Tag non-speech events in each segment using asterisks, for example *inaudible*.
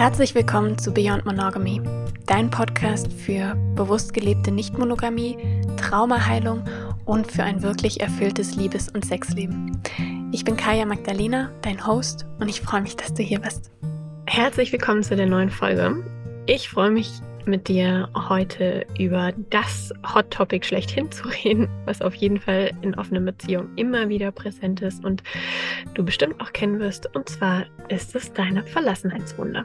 Herzlich willkommen zu Beyond Monogamy, dein Podcast für bewusst gelebte Nichtmonogamie, Traumaheilung und für ein wirklich erfülltes Liebes- und Sexleben. Ich bin Kaya Magdalena, dein Host, und ich freue mich, dass du hier bist. Herzlich willkommen zu der neuen Folge. Ich freue mich mit dir heute über das Hot Topic schlechthin zu reden, was auf jeden Fall in offenen Beziehungen immer wieder präsent ist und du bestimmt auch kennen wirst. Und zwar ist es deine Verlassenheitswunde.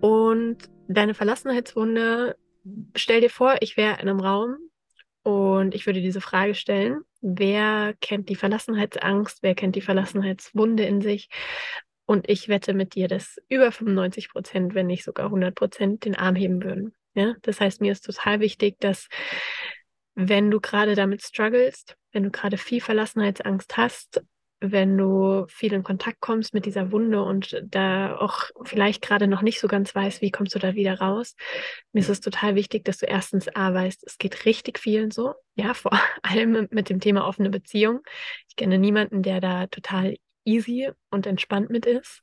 Und deine Verlassenheitswunde, stell dir vor, ich wäre in einem Raum und ich würde diese Frage stellen, wer kennt die Verlassenheitsangst, wer kennt die Verlassenheitswunde in sich und ich wette mit dir, dass über 95 Prozent, wenn nicht sogar 100 Prozent, den Arm heben würden. Ja, das heißt, mir ist total wichtig, dass wenn du gerade damit strugglest, wenn du gerade viel Verlassenheitsangst hast, wenn du viel in Kontakt kommst mit dieser Wunde und da auch vielleicht gerade noch nicht so ganz weißt, wie kommst du da wieder raus, mir ist es total wichtig, dass du erstens A weißt, es geht richtig vielen so, ja, vor *laughs* allem mit dem Thema offene Beziehung. Ich kenne niemanden, der da total easy und entspannt mit ist.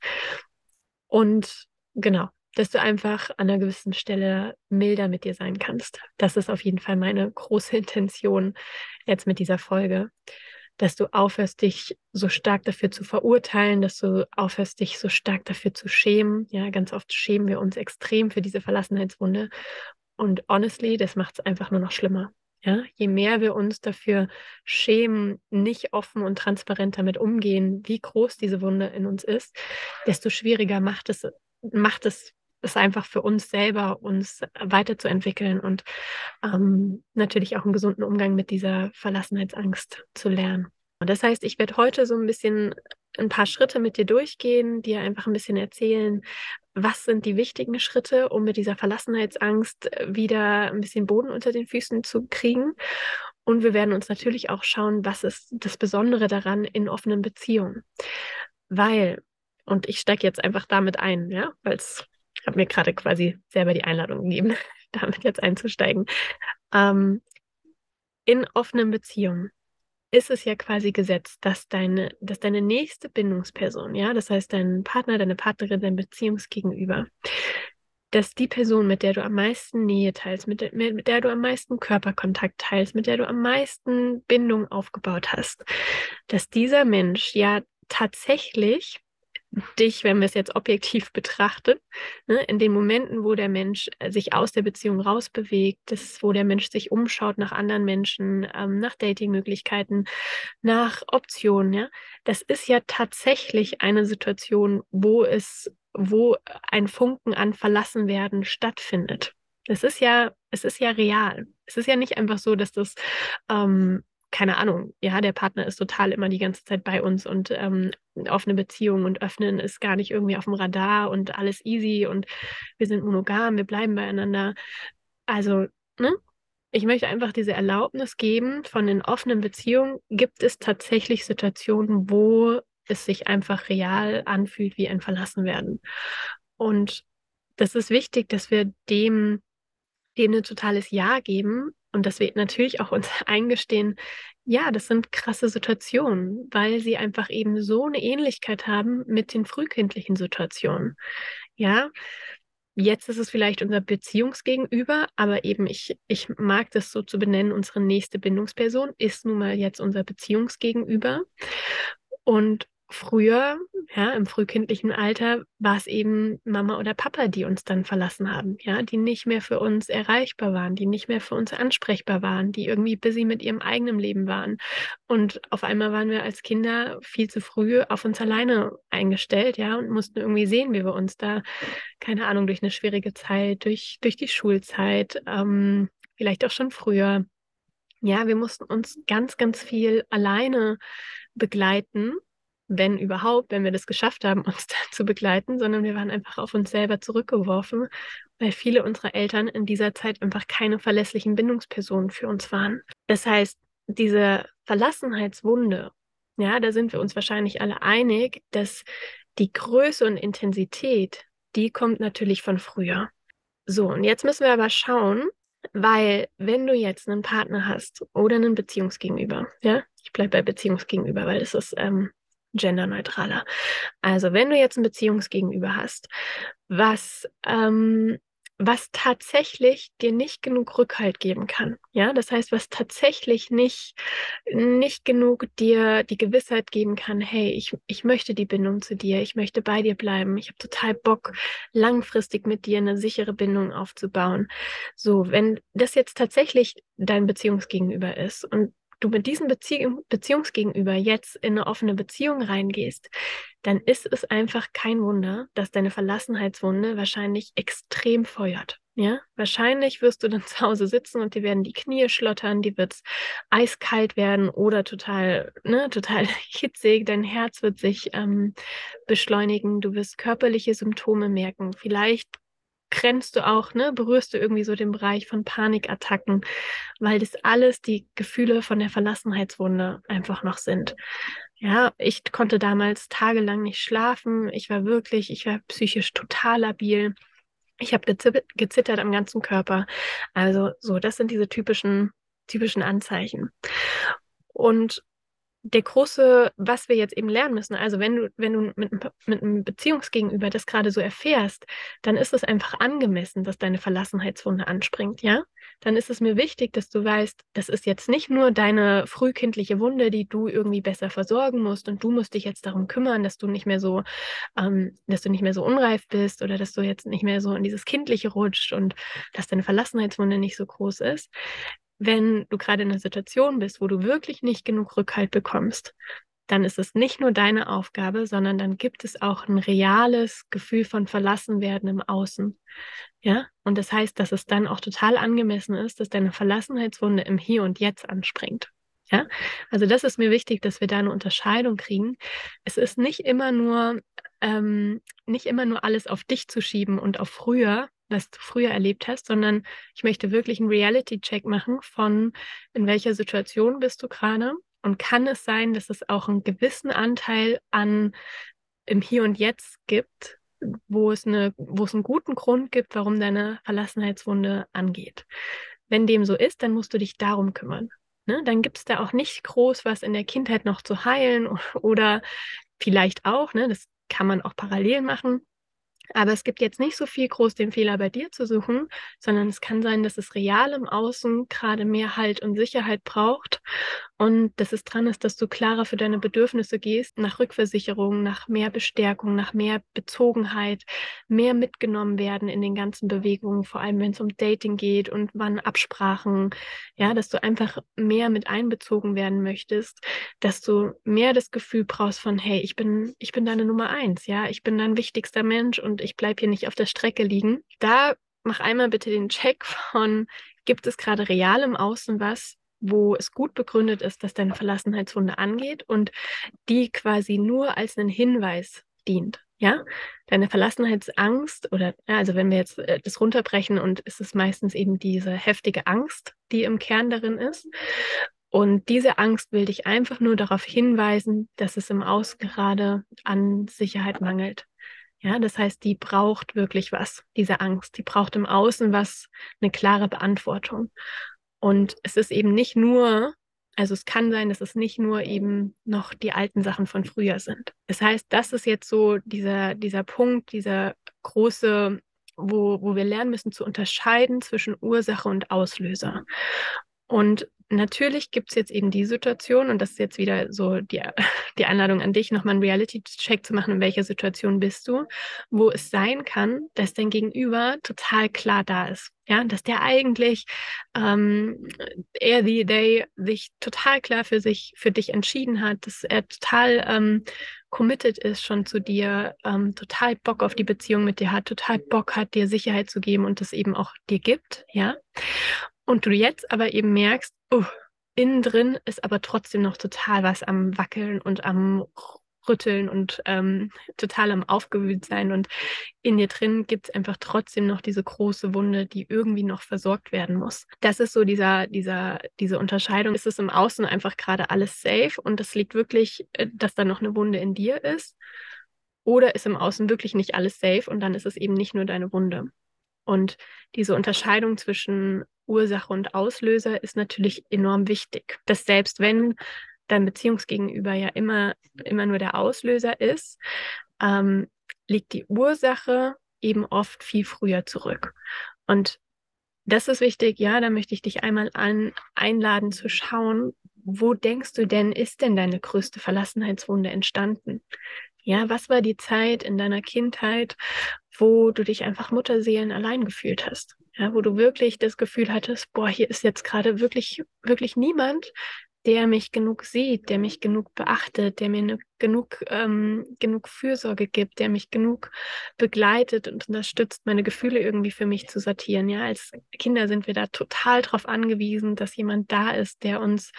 Und genau, dass du einfach an einer gewissen Stelle milder mit dir sein kannst. Das ist auf jeden Fall meine große Intention jetzt mit dieser Folge, dass du aufhörst, dich so stark dafür zu verurteilen, dass du aufhörst, dich so stark dafür zu schämen. Ja, ganz oft schämen wir uns extrem für diese Verlassenheitswunde. Und honestly, das macht es einfach nur noch schlimmer. Ja, je mehr wir uns dafür schämen, nicht offen und transparent damit umgehen, wie groß diese Wunde in uns ist, desto schwieriger macht es, macht es es einfach für uns selber, uns weiterzuentwickeln und ähm, natürlich auch einen gesunden Umgang mit dieser Verlassenheitsangst zu lernen. Und das heißt, ich werde heute so ein bisschen ein paar Schritte mit dir durchgehen, dir einfach ein bisschen erzählen, was sind die wichtigen Schritte, um mit dieser Verlassenheitsangst äh, wieder ein bisschen Boden unter den Füßen zu kriegen. Und wir werden uns natürlich auch schauen, was ist das Besondere daran in offenen Beziehungen. Weil, und ich steige jetzt einfach damit ein, ja, weil es, ich habe mir gerade quasi selber die Einladung gegeben, *laughs* damit jetzt einzusteigen. Ähm, in offenen Beziehungen ist es ja quasi gesetzt, dass deine, dass deine nächste Bindungsperson, ja, das heißt dein Partner, deine Partnerin, dein Beziehungsgegenüber, dass die Person, mit der du am meisten Nähe teilst, mit der, mit der du am meisten Körperkontakt teilst, mit der du am meisten Bindung aufgebaut hast, dass dieser Mensch ja tatsächlich dich, wenn wir es jetzt objektiv *laughs* betrachten, ne, in den Momenten, wo der Mensch äh, sich aus der Beziehung rausbewegt, das, wo der Mensch sich umschaut nach anderen Menschen, ähm, nach Datingmöglichkeiten, nach Optionen, ja, das ist ja tatsächlich eine Situation, wo es, wo ein Funken an Verlassenwerden stattfindet. Es ist ja, es ist ja real. Es ist ja nicht einfach so, dass das ähm, keine Ahnung, ja, der Partner ist total immer die ganze Zeit bei uns und ähm, offene Beziehung und öffnen ist gar nicht irgendwie auf dem Radar und alles easy und wir sind monogam, wir bleiben beieinander. Also, ne? Ich möchte einfach diese Erlaubnis geben, von den offenen Beziehungen gibt es tatsächlich Situationen, wo es sich einfach real anfühlt wie ein Verlassenwerden. Und das ist wichtig, dass wir dem, dem ein totales Ja geben, und dass wir natürlich auch uns *laughs* eingestehen, ja, das sind krasse Situationen, weil sie einfach eben so eine Ähnlichkeit haben mit den frühkindlichen Situationen. Ja, jetzt ist es vielleicht unser Beziehungsgegenüber, aber eben ich, ich mag das so zu benennen, unsere nächste Bindungsperson ist nun mal jetzt unser Beziehungsgegenüber. Und früher, ja, im frühkindlichen Alter, war es eben Mama oder Papa, die uns dann verlassen haben, ja, die nicht mehr für uns erreichbar waren, die nicht mehr für uns ansprechbar waren, die irgendwie busy mit ihrem eigenen Leben waren. Und auf einmal waren wir als Kinder viel zu früh auf uns alleine eingestellt, ja, und mussten irgendwie sehen, wie wir uns da, keine Ahnung, durch eine schwierige Zeit, durch, durch die Schulzeit, ähm, vielleicht auch schon früher. Ja, wir mussten uns ganz, ganz viel alleine begleiten wenn überhaupt, wenn wir das geschafft haben, uns *laughs* da zu begleiten, sondern wir waren einfach auf uns selber zurückgeworfen, weil viele unserer Eltern in dieser Zeit einfach keine verlässlichen Bindungspersonen für uns waren. Das heißt, diese Verlassenheitswunde, ja, da sind wir uns wahrscheinlich alle einig, dass die Größe und Intensität, die kommt natürlich von früher. So, und jetzt müssen wir aber schauen, weil wenn du jetzt einen Partner hast oder einen Beziehungsgegenüber, ja, ich bleibe bei Beziehungsgegenüber, weil das ist ähm, genderneutraler. Also wenn du jetzt ein Beziehungsgegenüber hast, was ähm, was tatsächlich dir nicht genug Rückhalt geben kann. Ja, das heißt, was tatsächlich nicht, nicht genug dir die Gewissheit geben kann, hey, ich, ich möchte die Bindung zu dir, ich möchte bei dir bleiben, ich habe total Bock, langfristig mit dir eine sichere Bindung aufzubauen. So, wenn das jetzt tatsächlich dein Beziehungsgegenüber ist und du mit diesem Bezie Beziehungsgegenüber jetzt in eine offene Beziehung reingehst, dann ist es einfach kein Wunder, dass deine Verlassenheitswunde wahrscheinlich extrem feuert. Ja, wahrscheinlich wirst du dann *laughs* zu Hause sitzen und dir werden die Knie schlottern, dir wird's eiskalt werden oder total, ne, total *laughs* hitzig, dein Herz wird sich ähm, beschleunigen, du wirst körperliche Symptome merken. Vielleicht grenzt du auch, ne, berührst du irgendwie so den Bereich von Panikattacken, weil das alles die Gefühle von der Verlassenheitswunde einfach noch sind. Ja, ich konnte damals tagelang nicht schlafen. Ich war wirklich, ich war psychisch total labil. Ich habe gezittert am ganzen Körper. Also so, das sind diese typischen, typischen Anzeichen. Und der große, was wir jetzt eben lernen müssen, also wenn du, wenn du mit, mit einem Beziehungsgegenüber das gerade so erfährst, dann ist es einfach angemessen, dass deine Verlassenheitswunde anspringt, ja? Dann ist es mir wichtig, dass du weißt, das ist jetzt nicht nur deine frühkindliche Wunde, die du irgendwie besser versorgen musst und du musst dich jetzt darum kümmern, dass du nicht mehr so, ähm, dass du nicht mehr so unreif bist oder dass du jetzt nicht mehr so in dieses Kindliche rutscht und dass deine Verlassenheitswunde nicht so groß ist wenn du gerade in einer Situation bist, wo du wirklich nicht genug Rückhalt bekommst, dann ist es nicht nur deine Aufgabe, sondern dann gibt es auch ein reales Gefühl von Verlassenwerden im Außen. Ja, und das heißt, dass es dann auch total angemessen ist, dass deine Verlassenheitswunde im Hier und Jetzt anspringt. Ja, also das ist mir wichtig, dass wir da eine Unterscheidung kriegen. Es ist nicht immer nur, ähm, nicht immer nur alles auf dich zu schieben und auf früher, was du früher erlebt hast, sondern ich möchte wirklich einen Reality-Check machen von, in welcher Situation bist du gerade und kann es sein, dass es auch einen gewissen Anteil an im Hier und Jetzt gibt, wo es, eine, wo es einen guten Grund gibt, warum deine Verlassenheitswunde angeht. Wenn dem so ist, dann musst du dich darum kümmern. Ne? Dann gibt es da auch nicht groß was in der Kindheit noch zu heilen *laughs* oder vielleicht auch, ne? das kann man auch parallel machen, aber es gibt jetzt nicht so viel groß den Fehler bei dir zu suchen, sondern es kann sein, dass es real im Außen gerade mehr Halt und Sicherheit braucht und dass es dran ist, dass du klarer für deine Bedürfnisse gehst, nach Rückversicherung, nach mehr Bestärkung, nach mehr Bezogenheit, mehr mitgenommen werden in den ganzen Bewegungen, vor allem wenn es um Dating geht und wann Absprachen, ja, dass du einfach mehr mit einbezogen werden möchtest, dass du mehr das Gefühl brauchst von, hey, ich bin, ich bin deine Nummer eins, ja, ich bin dein wichtigster Mensch und ich bleibe hier nicht auf der Strecke liegen. Da mach einmal bitte den Check von, gibt es gerade real im Außen was, wo es gut begründet ist, dass deine Verlassenheitswunde angeht und die quasi nur als einen Hinweis dient. Ja, deine Verlassenheitsangst oder also wenn wir jetzt äh, das runterbrechen und ist es meistens eben diese heftige Angst, die im Kern darin ist. Und diese Angst will dich einfach nur darauf hinweisen, dass es im Außen gerade an Sicherheit mangelt. Ja, das heißt, die braucht wirklich was, diese Angst. Die braucht im Außen was, eine klare Beantwortung. Und es ist eben nicht nur, also es kann sein, dass es nicht nur eben noch die alten Sachen von früher sind. Das heißt, das ist jetzt so dieser, dieser Punkt, dieser große, wo, wo wir lernen müssen zu unterscheiden zwischen Ursache und Auslöser. Und natürlich gibt es jetzt eben die Situation, und das ist jetzt wieder so die, *laughs* die Einladung an dich, nochmal einen Reality-Check zu machen, in welcher Situation bist du, wo es sein kann, dass dein Gegenüber total klar da ist. Ja, dass der eigentlich ähm, er the day sich total klar für sich, für dich entschieden hat, dass er total ähm, committed ist schon zu dir, ähm, total Bock auf die Beziehung mit dir hat, total Bock hat, dir Sicherheit zu geben und das eben auch dir gibt, ja. Und du jetzt aber eben merkst, uh, innen drin ist aber trotzdem noch total was am Wackeln und am Rütteln und ähm, total am Aufgewühlt sein. Und in dir drin gibt es einfach trotzdem noch diese große Wunde, die irgendwie noch versorgt werden muss. Das ist so dieser, dieser, diese Unterscheidung. Ist es im Außen einfach gerade alles safe und es liegt wirklich, äh, dass da noch eine Wunde in dir ist? Oder ist im Außen wirklich nicht alles safe und dann ist es eben nicht nur deine Wunde? Und diese Unterscheidung zwischen Ursache und Auslöser ist natürlich enorm wichtig. Dass selbst wenn dein Beziehungsgegenüber ja immer, immer nur der Auslöser ist, ähm, liegt die Ursache eben oft viel früher zurück. Und das ist wichtig, ja, da möchte ich dich einmal an, einladen zu schauen, wo denkst du denn, ist denn deine größte Verlassenheitswunde entstanden? Ja, was war die Zeit in deiner Kindheit, wo du dich einfach Mutterseelen allein gefühlt hast? Ja, wo du wirklich das Gefühl hattest, boah, hier ist jetzt gerade wirklich, wirklich niemand, der mich genug sieht, der mich genug beachtet, der mir ne, genug, ähm, genug Fürsorge gibt, der mich genug begleitet und unterstützt, meine Gefühle irgendwie für mich zu sortieren. Ja, als Kinder sind wir da total drauf angewiesen, dass jemand da ist, der uns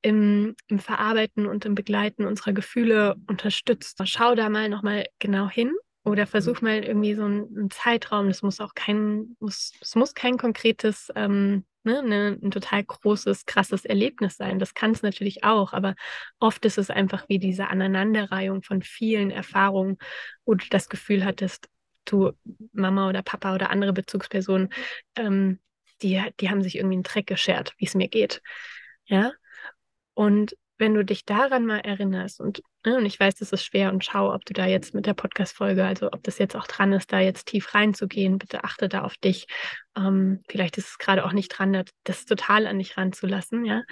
im, im Verarbeiten und im Begleiten unserer Gefühle unterstützt. Schau da mal nochmal genau hin oder versuch mal irgendwie so einen, einen Zeitraum. Das muss auch kein, muss, es muss kein konkretes ähm, ne, ne, ein total großes, krasses Erlebnis sein. Das kann es natürlich auch, aber oft ist es einfach wie diese Aneinanderreihung von vielen Erfahrungen, wo du das Gefühl hattest, du, Mama oder Papa oder andere Bezugspersonen, ähm, die, die haben sich irgendwie einen Dreck geschert, wie es mir geht. Ja. Und wenn du dich daran mal erinnerst und, und ich weiß, das ist schwer und schau, ob du da jetzt mit der Podcast-Folge, also ob das jetzt auch dran ist, da jetzt tief reinzugehen, bitte achte da auf dich. Ähm, vielleicht ist es gerade auch nicht dran, das total an dich ranzulassen, ja.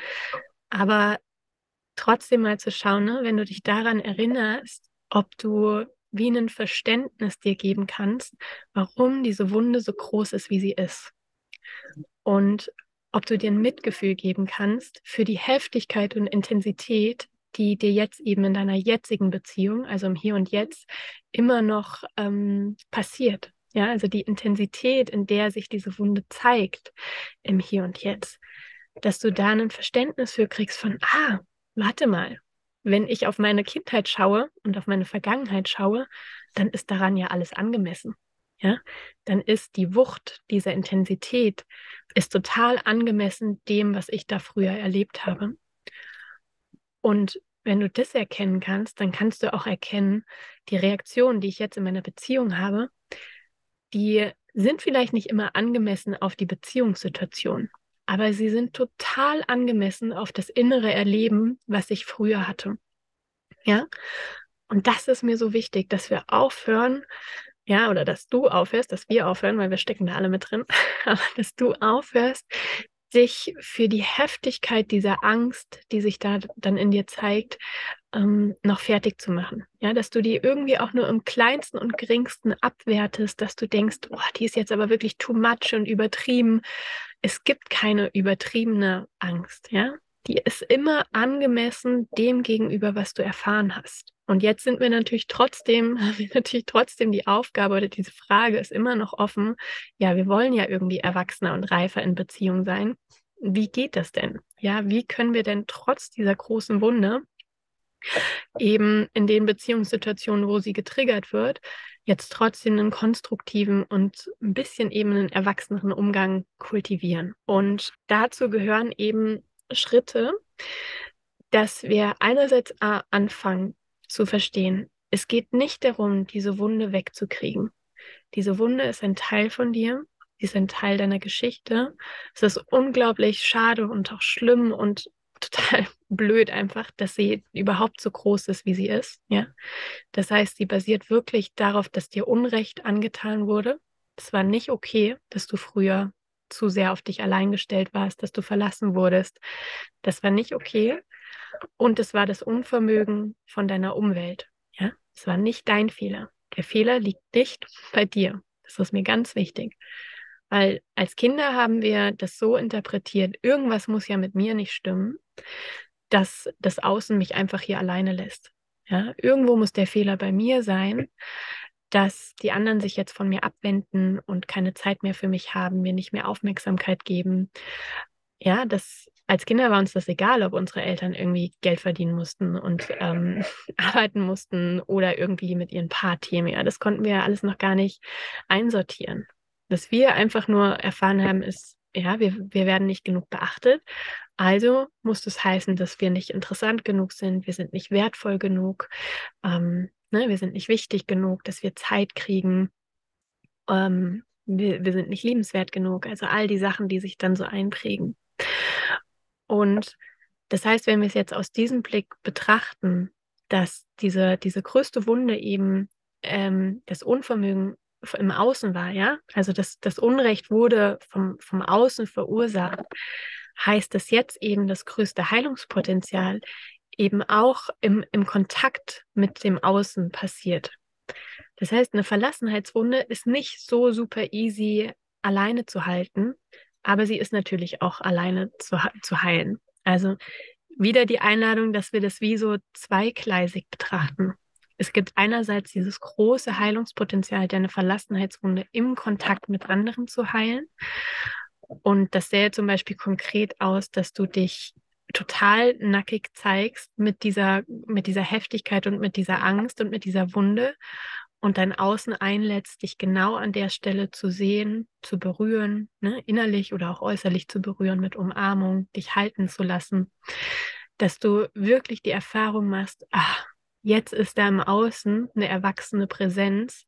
Aber trotzdem mal zu schauen, ne, wenn du dich daran erinnerst, ob du wie ein Verständnis dir geben kannst, warum diese Wunde so groß ist, wie sie ist. Und ob du dir ein Mitgefühl geben kannst für die Heftigkeit und Intensität, die dir jetzt eben in deiner jetzigen Beziehung, also im Hier und Jetzt, immer noch ähm, passiert. Ja, also die Intensität, in der sich diese Wunde zeigt im Hier und Jetzt, dass du da ein Verständnis für kriegst von, ah, warte mal, wenn ich auf meine Kindheit schaue und auf meine Vergangenheit schaue, dann ist daran ja alles angemessen ja, dann ist die Wucht dieser Intensität ist total angemessen dem, was ich da früher erlebt habe. Und wenn du das erkennen kannst, dann kannst du auch erkennen, die Reaktionen, die ich jetzt in meiner Beziehung habe, die sind vielleicht nicht immer angemessen auf die Beziehungssituation, aber sie sind total angemessen auf das innere Erleben, was ich früher hatte. Ja? Und das ist mir so wichtig, dass wir aufhören, ja, oder dass du aufhörst, dass wir aufhören, weil wir stecken da alle mit drin, *laughs* aber dass du aufhörst, dich für die Heftigkeit dieser Angst, die sich da dann in dir zeigt, ähm, noch fertig zu machen. Ja, dass du die irgendwie auch nur im kleinsten und geringsten abwertest, dass du denkst, oh, die ist jetzt aber wirklich too much und übertrieben. Es gibt keine übertriebene Angst, ja. Die ist immer angemessen dem gegenüber, was du erfahren hast. Und jetzt sind wir natürlich trotzdem, *laughs* haben wir natürlich trotzdem die Aufgabe oder diese Frage ist immer noch offen. Ja, wir wollen ja irgendwie erwachsener und reifer in Beziehung sein. Wie geht das denn? Ja, wie können wir denn trotz dieser großen Wunde eben in den Beziehungssituationen, wo sie getriggert wird, jetzt trotzdem einen konstruktiven und ein bisschen eben einen erwachseneren Umgang kultivieren. Und dazu gehören eben Schritte, dass wir einerseits anfangen, zu verstehen. Es geht nicht darum, diese Wunde wegzukriegen. Diese Wunde ist ein Teil von dir, sie ist ein Teil deiner Geschichte. Es ist unglaublich schade und auch schlimm und *laughs* total blöd einfach, dass sie überhaupt so groß ist, wie sie ist. Ja, das heißt, sie basiert wirklich darauf, dass dir Unrecht angetan wurde. Es war nicht okay, dass du früher zu sehr auf dich allein gestellt warst, dass du verlassen wurdest. Das war nicht okay. Und es war das Unvermögen von deiner Umwelt. Ja, es war nicht dein Fehler. Der Fehler liegt nicht bei dir. Das ist mir ganz wichtig. Weil als Kinder haben wir das so interpretiert, irgendwas muss ja mit mir nicht stimmen, dass das Außen mich einfach hier alleine lässt. Ja, irgendwo muss der Fehler bei mir sein, dass die anderen sich jetzt von mir abwenden und keine Zeit mehr für mich haben, mir nicht mehr Aufmerksamkeit geben. Ja, das als Kinder war uns das egal, ob unsere Eltern irgendwie Geld verdienen mussten und ähm, *laughs* arbeiten mussten oder irgendwie mit ihren Paarthemen. Ja, das konnten wir alles noch gar nicht einsortieren. Was wir einfach nur erfahren haben, ist, ja, wir, wir werden nicht genug beachtet. Also muss das heißen, dass wir nicht interessant genug sind, wir sind nicht wertvoll genug, ähm, ne, wir sind nicht wichtig genug, dass wir Zeit kriegen. Ähm, wir, wir sind nicht liebenswert genug. Also all die Sachen, die sich dann so einprägen. Und Das heißt, wenn wir es jetzt aus diesem Blick betrachten, dass diese, diese größte Wunde eben ähm, das Unvermögen im Außen war, ja, also das, das Unrecht wurde vom, vom Außen verursacht, heißt das jetzt eben das größte Heilungspotenzial eben auch im, im Kontakt mit dem Außen passiert. Das heißt, eine Verlassenheitswunde ist nicht so super easy alleine zu halten, aber sie ist natürlich auch alleine zu, zu heilen. Also wieder die Einladung, dass wir das wie so zweigleisig betrachten. Es gibt einerseits dieses große Heilungspotenzial, deine Verlassenheitswunde im Kontakt mit anderen zu heilen. Und das sähe zum Beispiel konkret aus, dass du dich total nackig zeigst mit dieser, mit dieser Heftigkeit und mit dieser Angst und mit dieser Wunde und dein Außen einlädst, dich genau an der Stelle zu sehen, zu berühren, ne, innerlich oder auch äußerlich zu berühren mit Umarmung, dich halten zu lassen, dass du wirklich die Erfahrung machst, ach, jetzt ist da im Außen eine erwachsene Präsenz,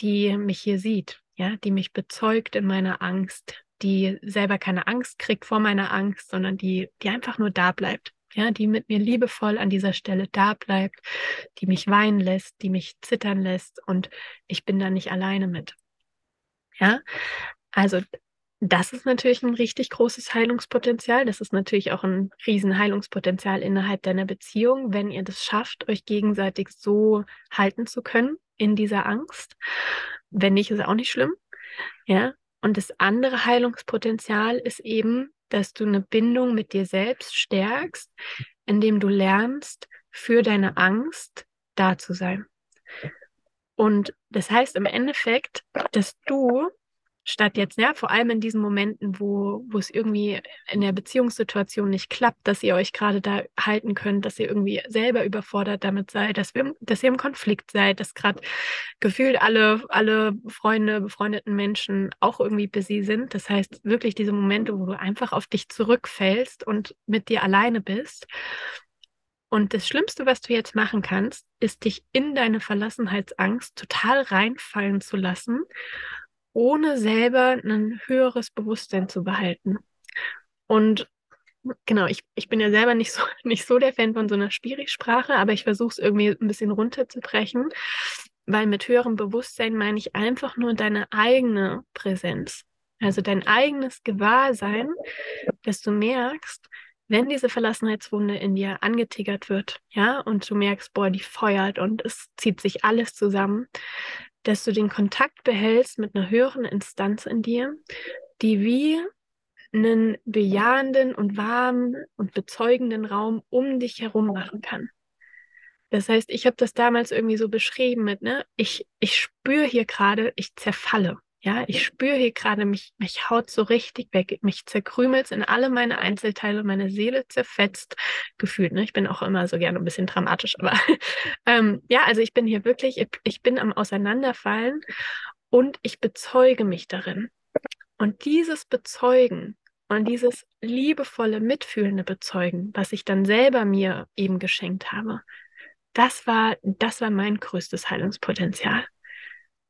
die mich hier sieht, ja, die mich bezeugt in meiner Angst, die selber keine Angst kriegt vor meiner Angst, sondern die, die einfach nur da bleibt ja, die mit mir liebevoll an dieser Stelle da bleibt, die mich weinen lässt, die mich zittern lässt und ich bin da nicht alleine mit. Ja, also das ist natürlich ein richtig großes Heilungspotenzial. Das ist natürlich auch ein Riesenheilungspotenzial innerhalb deiner Beziehung, wenn ihr das schafft, euch gegenseitig so halten zu können in dieser Angst. Wenn nicht, ist auch nicht schlimm. Ja. Und das andere Heilungspotenzial ist eben, dass du eine Bindung mit dir selbst stärkst, indem du lernst, für deine Angst da zu sein. Und das heißt im Endeffekt, dass du statt jetzt, ja, vor allem in diesen Momenten, wo, wo es irgendwie in der Beziehungssituation nicht klappt, dass ihr euch gerade da halten könnt, dass ihr irgendwie selber überfordert damit seid, dass, wir, dass ihr im Konflikt seid, dass gerade gefühlt alle, alle Freunde, befreundeten Menschen auch irgendwie busy sind. Das heißt, wirklich diese Momente, wo du einfach auf dich zurückfällst und mit dir alleine bist. Und das Schlimmste, was du jetzt machen kannst, ist dich in deine Verlassenheitsangst total reinfallen zu lassen ohne selber ein höheres Bewusstsein zu behalten. Und genau, ich, ich bin ja selber nicht so, *laughs* nicht so der Fan von so einer Spiri-Sprache, aber ich versuche es irgendwie ein bisschen runterzubrechen, weil mit höherem Bewusstsein meine ich einfach nur deine eigene Präsenz. Also dein eigenes Gewahrsein, dass du merkst, wenn diese Verlassenheitswunde in dir angetiggert wird, ja, und du merkst, boah, die feuert und es zieht sich alles zusammen, dass du den Kontakt behältst mit einer höheren Instanz in dir, die wie einen bejahenden und warmen und bezeugenden Raum um dich herum machen kann. Das heißt, ich habe das damals irgendwie so beschrieben mit, ne, ich, ich spüre hier gerade, ich zerfalle. Ja, ich spüre hier gerade, mich, mich haut so richtig weg, mich zerkrümelt in alle meine Einzelteile, meine Seele zerfetzt, gefühlt. Ne? Ich bin auch immer so gerne ein bisschen dramatisch, aber *laughs* ähm, ja, also ich bin hier wirklich, ich, bin am Auseinanderfallen und ich bezeuge mich darin. Und dieses Bezeugen und dieses liebevolle, mitfühlende Bezeugen, was ich dann selber mir eben geschenkt habe, das war, das war mein größtes Heilungspotenzial.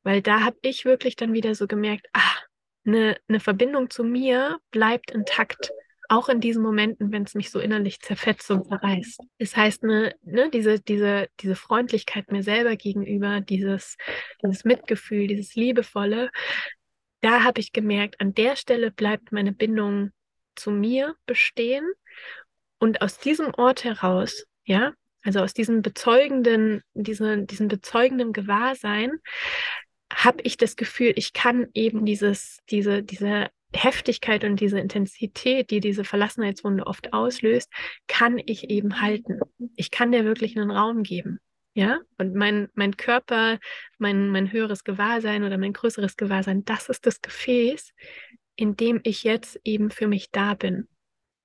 Weil da habe ich wirklich dann wieder so gemerkt, ah, eine, eine Verbindung zu mir bleibt intakt. Auch in diesen Momenten, wenn es mich so innerlich zerfetzt und zerreißt. Das heißt, ne, ne, diese, diese, diese Freundlichkeit mir selber gegenüber, dieses, dieses Mitgefühl, dieses Liebevolle, da habe ich gemerkt, an der Stelle bleibt meine Bindung zu mir bestehen. Und aus diesem Ort heraus, ja, also aus diesem bezeugenden, diese, diesem bezeugenden Gewahrsein, habe ich das Gefühl, ich kann eben dieses, diese, diese Heftigkeit und diese Intensität, die diese Verlassenheitswunde oft auslöst, kann ich eben halten. Ich kann der wirklich einen Raum geben. Ja, und mein, mein Körper, mein, mein höheres Gewahrsein oder mein größeres Gewahrsein, das ist das Gefäß, in dem ich jetzt eben für mich da bin,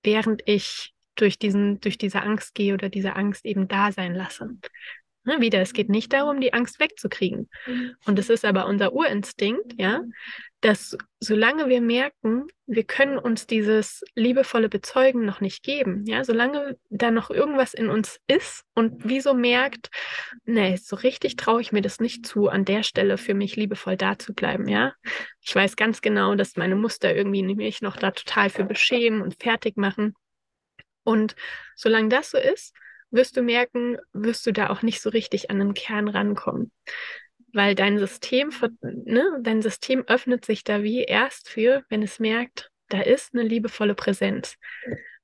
während ich durch diesen, durch diese Angst gehe oder diese Angst eben da sein lasse. Ne, wieder, es geht nicht darum, die Angst wegzukriegen. Und es ist aber unser Urinstinkt, ja, dass solange wir merken, wir können uns dieses liebevolle Bezeugen noch nicht geben, ja, solange da noch irgendwas in uns ist und wieso merkt, nee, so richtig traue ich mir das nicht zu, an der Stelle für mich liebevoll da zu bleiben, ja. Ich weiß ganz genau, dass meine Muster irgendwie mich noch da total für beschämen und fertig machen. Und solange das so ist, wirst du merken, wirst du da auch nicht so richtig an den Kern rankommen. Weil dein System, ne, dein System öffnet sich da wie erst für, wenn es merkt, da ist eine liebevolle Präsenz.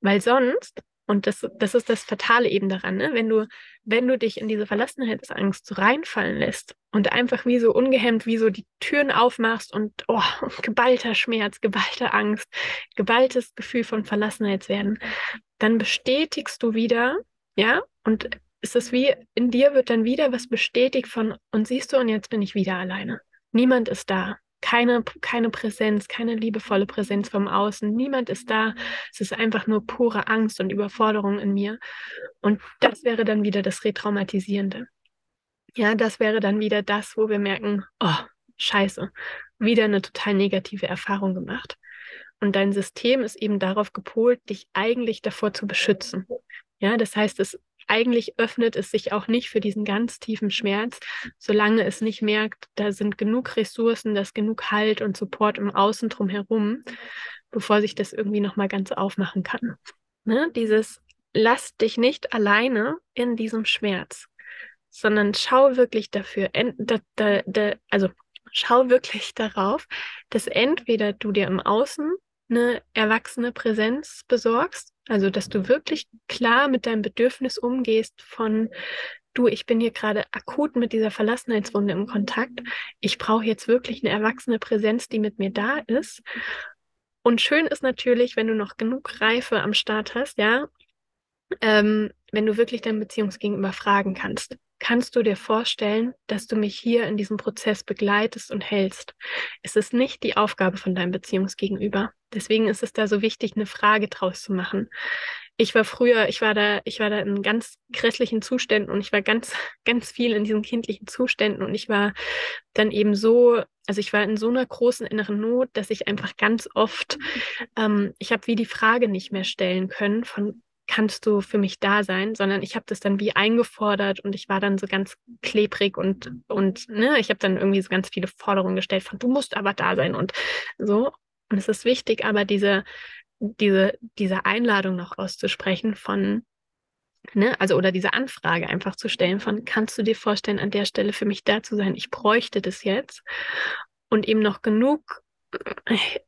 Weil sonst, und das, das ist das Fatale eben daran, ne, wenn du, wenn du dich in diese Verlassenheitsangst so reinfallen lässt und einfach wie so ungehemmt, wie so die Türen aufmachst und oh, *laughs* geballter Schmerz, geballte Angst, geballtes Gefühl von Verlassenheit werden, dann bestätigst du wieder, ja, und ist es wie, in dir wird dann wieder was bestätigt von, und siehst du, und jetzt bin ich wieder alleine. Niemand ist da. Keine, keine Präsenz, keine liebevolle Präsenz vom Außen. Niemand ist da. Es ist einfach nur pure Angst und Überforderung in mir. Und das wäre dann wieder das Retraumatisierende. Ja, das wäre dann wieder das, wo wir merken, oh, scheiße, wieder eine total negative Erfahrung gemacht. Und dein System ist eben darauf gepolt, dich eigentlich davor zu beschützen. Ja, das heißt, es eigentlich öffnet es sich auch nicht für diesen ganz tiefen Schmerz, solange es nicht merkt, da sind genug Ressourcen, da ist genug Halt und Support im Außen drumherum, bevor sich das irgendwie nochmal ganz aufmachen kann. Ne? Dieses lass dich nicht alleine in diesem Schmerz, sondern schau wirklich dafür, da, da, da, also schau wirklich *laughs* darauf, dass entweder du dir im Außen eine erwachsene Präsenz besorgst, also dass du wirklich klar mit deinem Bedürfnis umgehst von du, ich bin hier gerade akut mit dieser Verlassenheitswunde im Kontakt. Ich brauche jetzt wirklich eine erwachsene Präsenz, die mit mir da ist. Und schön ist natürlich, wenn du noch genug Reife am Start hast, ja, ähm, wenn du wirklich dein Beziehungsgegenüber fragen kannst kannst du dir vorstellen, dass du mich hier in diesem Prozess begleitest und hältst? Es ist nicht die Aufgabe von deinem Beziehungsgegenüber. Deswegen ist es da so wichtig, eine Frage draus zu machen. Ich war früher, ich war da, ich war da in ganz grässlichen Zuständen und ich war ganz, *laughs* ganz viel in diesen kindlichen Zuständen und ich war dann eben so, also ich war in so einer großen inneren Not, dass ich einfach ganz oft, ähm, ich habe wie die Frage nicht mehr stellen können von kannst du für mich da sein, sondern ich habe das dann wie eingefordert und ich war dann so ganz klebrig und und ne, ich habe dann irgendwie so ganz viele Forderungen gestellt von du musst aber da sein und so und es ist wichtig, aber diese diese diese Einladung noch auszusprechen von ne, also oder diese Anfrage einfach zu stellen von kannst du dir vorstellen an der Stelle für mich da zu sein? Ich bräuchte das jetzt und eben noch genug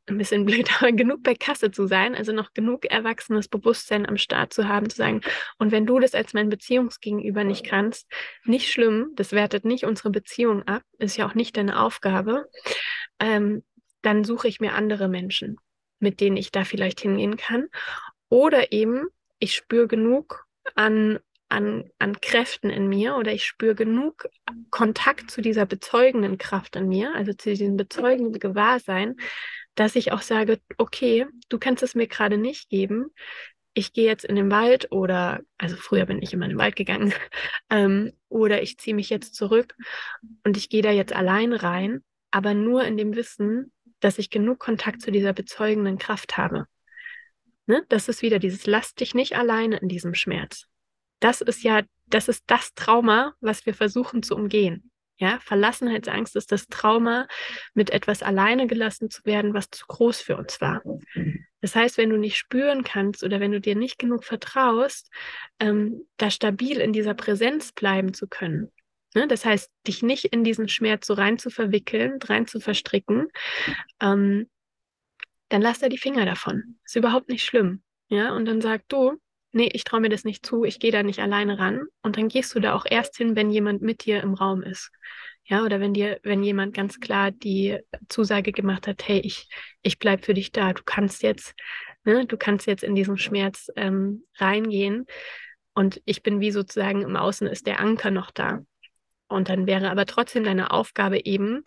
ein bisschen blöd, aber *laughs* genug bei Kasse zu sein, also noch genug erwachsenes Bewusstsein am Start zu haben, zu sagen, und wenn du das als mein Beziehungsgegenüber nicht kannst, nicht schlimm, das wertet nicht unsere Beziehung ab, ist ja auch nicht deine Aufgabe, ähm, dann suche ich mir andere Menschen, mit denen ich da vielleicht hingehen kann. Oder eben, ich spüre genug an an, an Kräften in mir oder ich spüre genug Kontakt zu dieser bezeugenden Kraft in mir, also zu diesem bezeugenden Gewahrsein, dass ich auch sage, okay, du kannst es mir gerade nicht geben. Ich gehe jetzt in den Wald oder, also früher bin ich immer in den Wald gegangen, *laughs* ähm, oder ich ziehe mich jetzt zurück und ich gehe da jetzt allein rein, aber nur in dem Wissen, dass ich genug Kontakt zu dieser bezeugenden Kraft habe. Ne? Das ist wieder dieses, lass dich nicht alleine in diesem Schmerz das ist ja, das ist das Trauma, was wir versuchen zu umgehen. Ja, Verlassenheitsangst ist das Trauma, mit etwas alleine gelassen zu werden, was zu groß für uns war. Das heißt, wenn du nicht spüren kannst oder wenn du dir nicht genug vertraust, ähm, da stabil in dieser Präsenz bleiben zu können. Ne? Das heißt, dich nicht in diesen Schmerz so rein zu verwickeln, rein zu verstricken, ähm, dann lass da die Finger davon. Ist überhaupt nicht schlimm. Ja, und dann sag du, nee, ich traue mir das nicht zu, ich gehe da nicht alleine ran. Und dann gehst du da auch erst hin, wenn jemand mit dir im Raum ist. Ja, oder wenn dir, wenn jemand ganz klar die Zusage gemacht hat, hey, ich, ich bleib für dich da, du kannst jetzt, ne, du kannst jetzt in diesen Schmerz ähm, reingehen. Und ich bin wie sozusagen im Außen ist der Anker noch da. Und dann wäre aber trotzdem deine Aufgabe eben,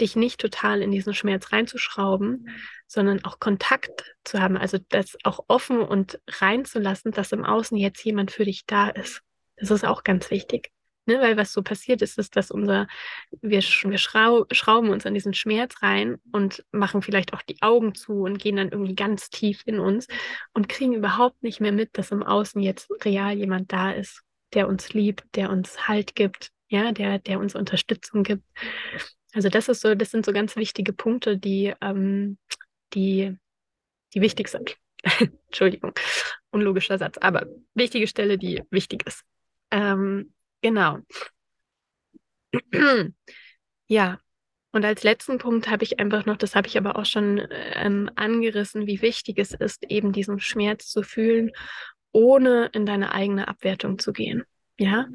dich nicht total in diesen Schmerz reinzuschrauben, sondern auch Kontakt zu haben, also das auch offen und reinzulassen, dass im Außen jetzt jemand für dich da ist. Das ist auch ganz wichtig. Ne? Weil was so passiert ist, ist, dass unser, wir, wir schrau schrauben uns an diesen Schmerz rein und machen vielleicht auch die Augen zu und gehen dann irgendwie ganz tief in uns und kriegen überhaupt nicht mehr mit, dass im Außen jetzt real jemand da ist, der uns liebt, der uns Halt gibt, ja, der, der uns Unterstützung gibt. Also das ist so, das sind so ganz wichtige Punkte, die, ähm, die, die wichtig sind. *laughs* Entschuldigung. unlogischer Satz, aber wichtige Stelle, die wichtig ist. Ähm, genau. *clears throat* ja, und als letzten Punkt habe ich einfach noch, das habe ich aber auch schon ähm, angerissen, wie wichtig es ist, eben diesen Schmerz zu fühlen, ohne in deine eigene Abwertung zu gehen. Ja,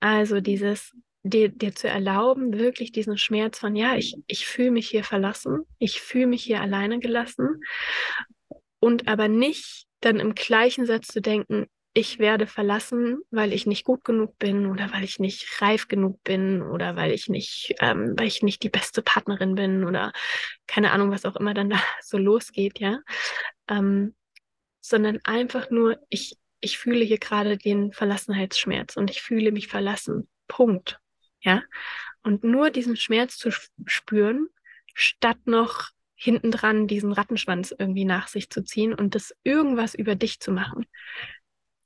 also dieses, dir, dir zu erlauben, wirklich diesen Schmerz von, ja, ich, ich fühle mich hier verlassen, ich fühle mich hier alleine gelassen und aber nicht dann im gleichen Satz zu denken, ich werde verlassen, weil ich nicht gut genug bin oder weil ich nicht reif genug bin oder weil ich nicht, ähm, weil ich nicht die beste Partnerin bin oder keine Ahnung, was auch immer dann da *laughs* so losgeht, ja. Ähm, sondern einfach nur, ich, ich fühle hier gerade den Verlassenheitsschmerz und ich fühle mich verlassen. Punkt. Ja. Und nur diesen Schmerz zu spüren, statt noch hintendran diesen Rattenschwanz irgendwie nach sich zu ziehen und das irgendwas über dich zu machen.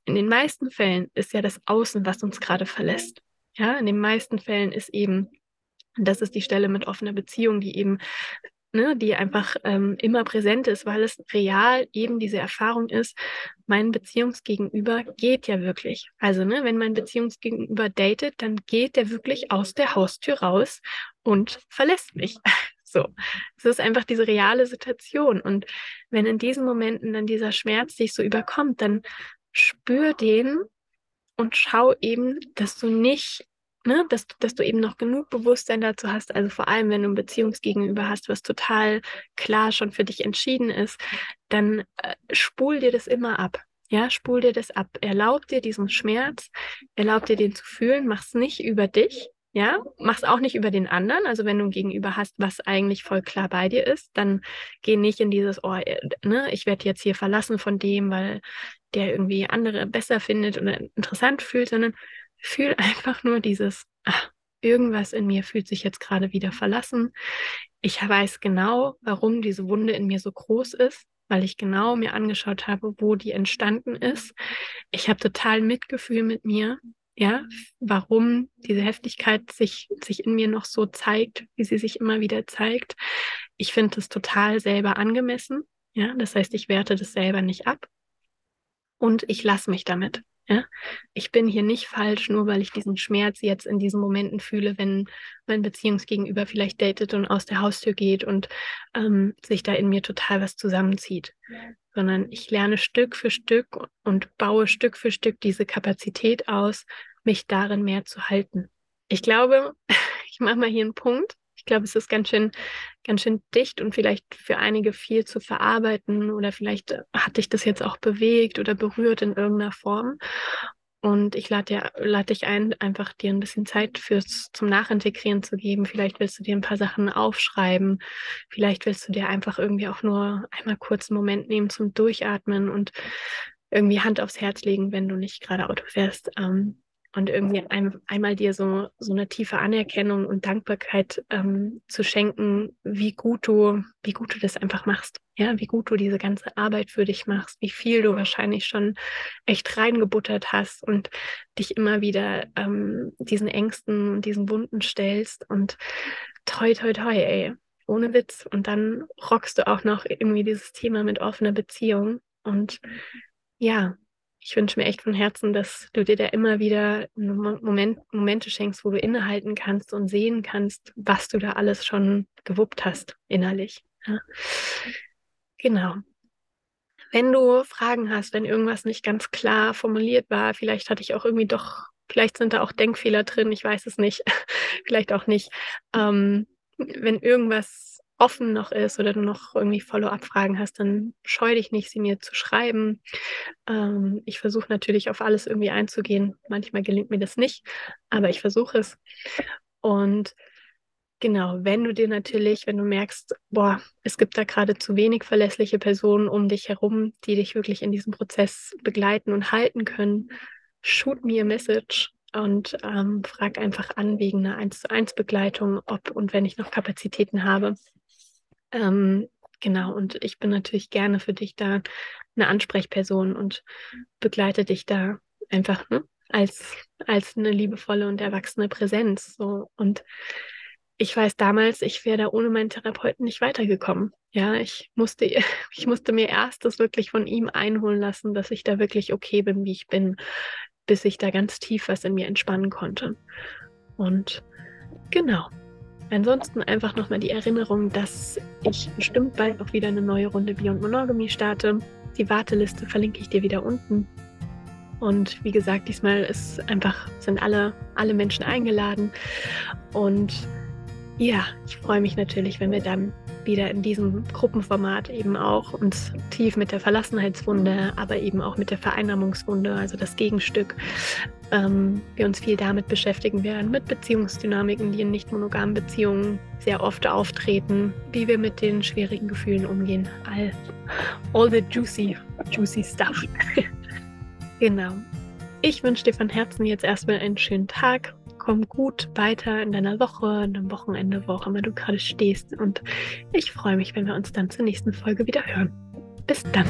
In den meisten Fällen ist ja das Außen, was uns gerade verlässt. Ja, in den meisten Fällen ist eben, das ist die Stelle mit offener Beziehung, die eben ne, die einfach ähm, immer präsent ist, weil es real eben diese Erfahrung ist, mein Beziehungsgegenüber geht ja wirklich. Also, ne, wenn mein Beziehungsgegenüber datet, dann geht der wirklich aus der Haustür raus und verlässt mich. *laughs* So, es ist einfach diese reale Situation. Und wenn in diesen Momenten dann dieser Schmerz dich so überkommt, dann spür den und schau eben, dass du nicht ne, dass, dass du eben noch genug Bewusstsein dazu hast, also vor allem, wenn du ein Beziehungsgegenüber hast, was total klar schon für dich entschieden ist, dann äh, spul dir das immer ab. Ja, spul dir das ab. Erlaub dir diesen Schmerz, erlaub dir den zu fühlen, mach's nicht über dich, ja, mach's auch nicht über den anderen. Also wenn du ein Gegenüber hast, was eigentlich voll klar bei dir ist, dann geh nicht in dieses, oh, äh, ne, ich werde jetzt hier verlassen von dem, weil der irgendwie andere besser findet oder interessant fühlt, sondern fühl einfach nur dieses, ach, irgendwas in mir fühlt sich jetzt gerade wieder verlassen. Ich weiß genau, warum diese Wunde in mir so groß ist, weil ich genau mir angeschaut habe, wo die entstanden ist. Ich habe total Mitgefühl mit mir, ja, warum diese Heftigkeit sich, sich in mir noch so zeigt, wie sie sich immer wieder zeigt. Ich finde es total selber angemessen. Ja, das heißt, ich werte das selber nicht ab und ich lasse mich damit. Ja, ich bin hier nicht falsch, nur weil ich diesen Schmerz jetzt in diesen Momenten fühle, wenn mein Beziehungsgegenüber vielleicht datet und aus der Haustür geht und ähm, sich da in mir total was zusammenzieht, sondern ich lerne Stück für Stück und baue Stück für Stück diese Kapazität aus, mich darin mehr zu halten. Ich glaube, *laughs* ich mache mal hier einen Punkt glaube, es ist ganz schön, ganz schön dicht und vielleicht für einige viel zu verarbeiten oder vielleicht hat dich das jetzt auch bewegt oder berührt in irgendeiner Form. Und ich lade, lade dich ein, einfach dir ein bisschen Zeit fürs zum Nachintegrieren zu geben. Vielleicht willst du dir ein paar Sachen aufschreiben. Vielleicht willst du dir einfach irgendwie auch nur einmal kurz einen Moment nehmen zum Durchatmen und irgendwie Hand aufs Herz legen, wenn du nicht gerade Auto fährst. Ähm, und irgendwie ein, einmal dir so, so eine tiefe Anerkennung und Dankbarkeit ähm, zu schenken, wie gut du, wie gut du das einfach machst. Ja, wie gut du diese ganze Arbeit für dich machst, wie viel du wahrscheinlich schon echt reingebuttert hast und dich immer wieder ähm, diesen Ängsten und diesen Wunden stellst und toi, toi, toi, ey, ohne Witz. Und dann rockst du auch noch irgendwie dieses Thema mit offener Beziehung und ja, ich wünsche mir echt von Herzen, dass du dir da immer wieder Moment, Momente schenkst, wo du innehalten kannst und sehen kannst, was du da alles schon gewuppt hast innerlich. Ja. Genau. Wenn du Fragen hast, wenn irgendwas nicht ganz klar formuliert war, vielleicht hatte ich auch irgendwie doch, vielleicht sind da auch Denkfehler drin, ich weiß es nicht, *laughs* vielleicht auch nicht. Ähm, wenn irgendwas offen noch ist oder du noch irgendwie Follow-up-Fragen hast, dann scheu dich nicht, sie mir zu schreiben. Ähm, ich versuche natürlich auf alles irgendwie einzugehen. Manchmal gelingt mir das nicht, aber ich versuche es. Und genau, wenn du dir natürlich, wenn du merkst, boah, es gibt da gerade zu wenig verlässliche Personen um dich herum, die dich wirklich in diesem Prozess begleiten und halten können, shoot me a message und ähm, frag einfach an wegen einer 1 zu 1 Begleitung, ob und wenn ich noch Kapazitäten habe. Ähm, genau, und ich bin natürlich gerne für dich da eine Ansprechperson und begleite dich da einfach ne, als, als eine liebevolle und erwachsene Präsenz. So. Und ich weiß damals, ich wäre da ohne meinen Therapeuten nicht weitergekommen. Ja, ich musste, *laughs* ich musste mir erst das wirklich von ihm einholen lassen, dass ich da wirklich okay bin, wie ich bin, bis ich da ganz tief was in mir entspannen konnte. Und genau. Ansonsten einfach nochmal die Erinnerung, dass ich bestimmt bald auch wieder eine neue Runde Beyond Monogamy starte. Die Warteliste verlinke ich dir wieder unten. Und wie gesagt, diesmal ist einfach, sind alle, alle Menschen eingeladen. Und ja, ich freue mich natürlich, wenn wir dann wieder in diesem Gruppenformat eben auch uns tief mit der Verlassenheitswunde, aber eben auch mit der Vereinnahmungswunde, also das Gegenstück, ähm, wir uns viel damit beschäftigen werden, mit Beziehungsdynamiken, die in nicht monogamen Beziehungen sehr oft auftreten, wie wir mit den schwierigen Gefühlen umgehen. All, all the juicy, juicy stuff. *laughs* genau. Ich wünsche dir von Herzen jetzt erstmal einen schönen Tag komm gut weiter in deiner Woche, in deinem Wochenende, wo auch immer du gerade stehst. Und ich freue mich, wenn wir uns dann zur nächsten Folge wieder hören. Bis dann.